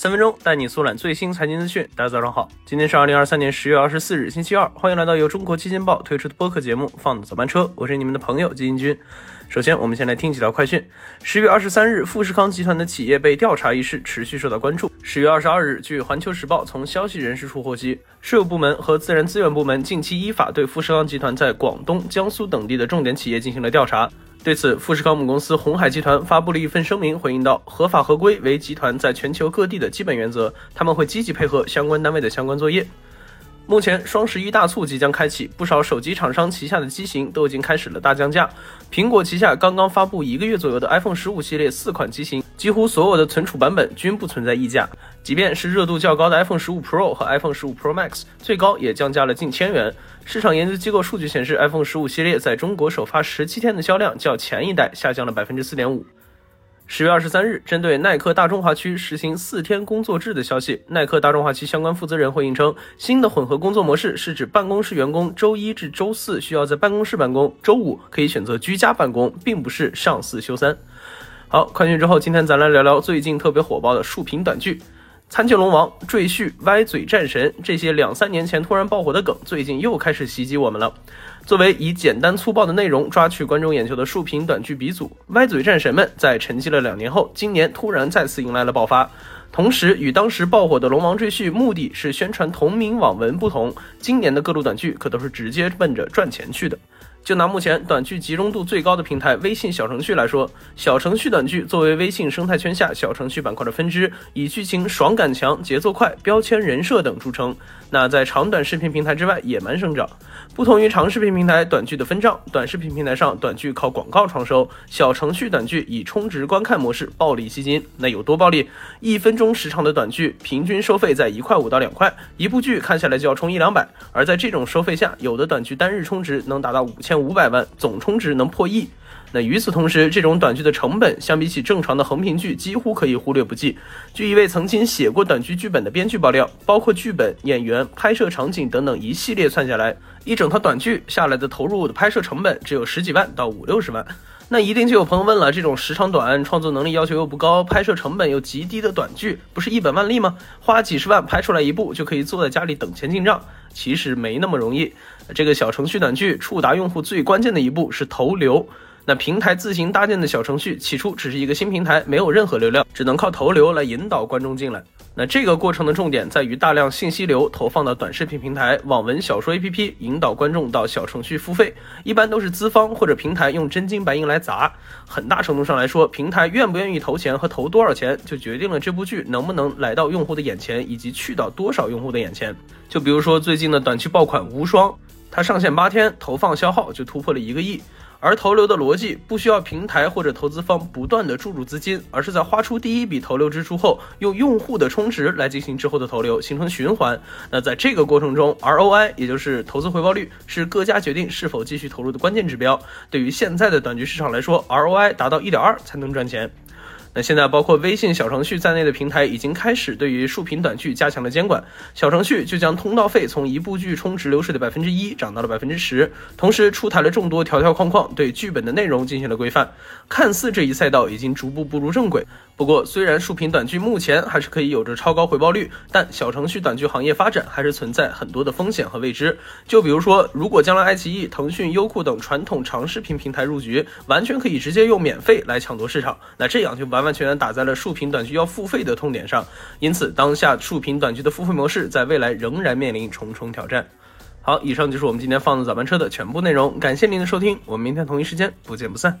三分钟带你速览最新财经资讯。大家早上好，今天是二零二三年十月二十四日，星期二。欢迎来到由中国基金报推出的播客节目《放早班车》，我是你们的朋友基金君。首先，我们先来听几条快讯。十月二十三日，富士康集团的企业被调查一事持续受到关注。十月二十二日，据环球时报从消息人士处获悉，税务部门和自然资源部门近期依法对富士康集团在广东、江苏等地的重点企业进行了调查。对此，富士康母公司红海集团发布了一份声明，回应道：“合法合规为集团在全球各地的基本原则，他们会积极配合相关单位的相关作业。”目前双十一大促即将开启，不少手机厂商旗下的机型都已经开始了大降价。苹果旗下刚刚发布一个月左右的 iPhone 十五系列四款机型，几乎所有的存储版本均不存在溢价。即便是热度较高的 iPhone 十五 Pro 和 iPhone 十五 Pro Max，最高也降价了近千元。市场研究机构数据显示，iPhone 十五系列在中国首发十七天的销量较前一代下降了百分之四点五。十月二十三日，针对耐克大中华区实行四天工作制的消息，耐克大中华区相关负责人回应称，新的混合工作模式是指办公室员工周一至周四需要在办公室办公，周五可以选择居家办公，并不是上四休三。好，快讯之后，今天咱来聊聊最近特别火爆的竖屏短剧。残剑龙王、赘婿、歪嘴战神这些两三年前突然爆火的梗，最近又开始袭击我们了。作为以简单粗暴的内容抓取观众眼球的竖屏短剧鼻祖，歪嘴战神们在沉寂了两年后，今年突然再次迎来了爆发。同时，与当时爆火的龙王赘婿目的是宣传同名网文不同，今年的各路短剧可都是直接奔着赚钱去的。就拿目前短剧集中度最高的平台微信小程序来说，小程序短剧作为微信生态圈下小程序板块的分支，以剧情爽感强、节奏快、标签人设等著称。那在长短视频平台之外野蛮生长。不同于长视频平台短剧的分账，短视频平台上短剧靠广告创收，小程序短剧以充值观看模式暴力吸金。那有多暴力？一分钟时长的短剧平均收费在一块五到两块，一部剧看下来就要充一两百。而在这种收费下，有的短剧单日充值能达到五千。千五百万总充值能破亿，那与此同时，这种短剧的成本相比起正常的横屏剧几乎可以忽略不计。据一位曾经写过短剧剧本的编剧爆料，包括剧本、演员、拍摄场景等等一系列算下来，一整套短剧下来的投入的拍摄成本只有十几万到五六十万。那一定就有朋友问了，这种时长短、创作能力要求又不高、拍摄成本又极低的短剧，不是一本万利吗？花几十万拍出来一部就可以坐在家里等钱进账？其实没那么容易。这个小程序短剧触达用户最关键的一步是投流。那平台自行搭建的小程序，起初只是一个新平台，没有任何流量，只能靠投流来引导观众进来。那这个过程的重点在于大量信息流投放到短视频平台、网文小说 APP，引导观众到小程序付费。一般都是资方或者平台用真金白银来砸。很大程度上来说，平台愿不愿意投钱和投多少钱，就决定了这部剧能不能来到用户的眼前，以及去到多少用户的眼前。就比如说最近的短期爆款《无双》。它上线八天，投放消耗就突破了一个亿。而投流的逻辑不需要平台或者投资方不断的注入资金，而是在花出第一笔投流支出后，用用户的充值来进行之后的投流，形成循环。那在这个过程中，ROI 也就是投资回报率是各家决定是否继续投入的关键指标。对于现在的短剧市场来说，ROI 达到一点二才能赚钱。那现在，包括微信小程序在内的平台已经开始对于竖屏短剧加强了监管。小程序就将通道费从一部剧充值流水的百分之一涨到了百分之十，同时出台了众多条条框框，对剧本的内容进行了规范。看似这一赛道已经逐步步入正轨。不过，虽然竖屏短剧目前还是可以有着超高回报率，但小程序短剧行业发展还是存在很多的风险和未知。就比如说，如果将来爱奇艺、腾讯、优酷等传统长视频平台入局，完全可以直接用免费来抢夺市场，那这样就完完完全全打在了竖屏短剧要付费的痛点上。因此，当下竖屏短剧的付费模式在未来仍然面临重重挑战。好，以上就是我们今天放的早班车的全部内容，感谢您的收听，我们明天同一时间不见不散。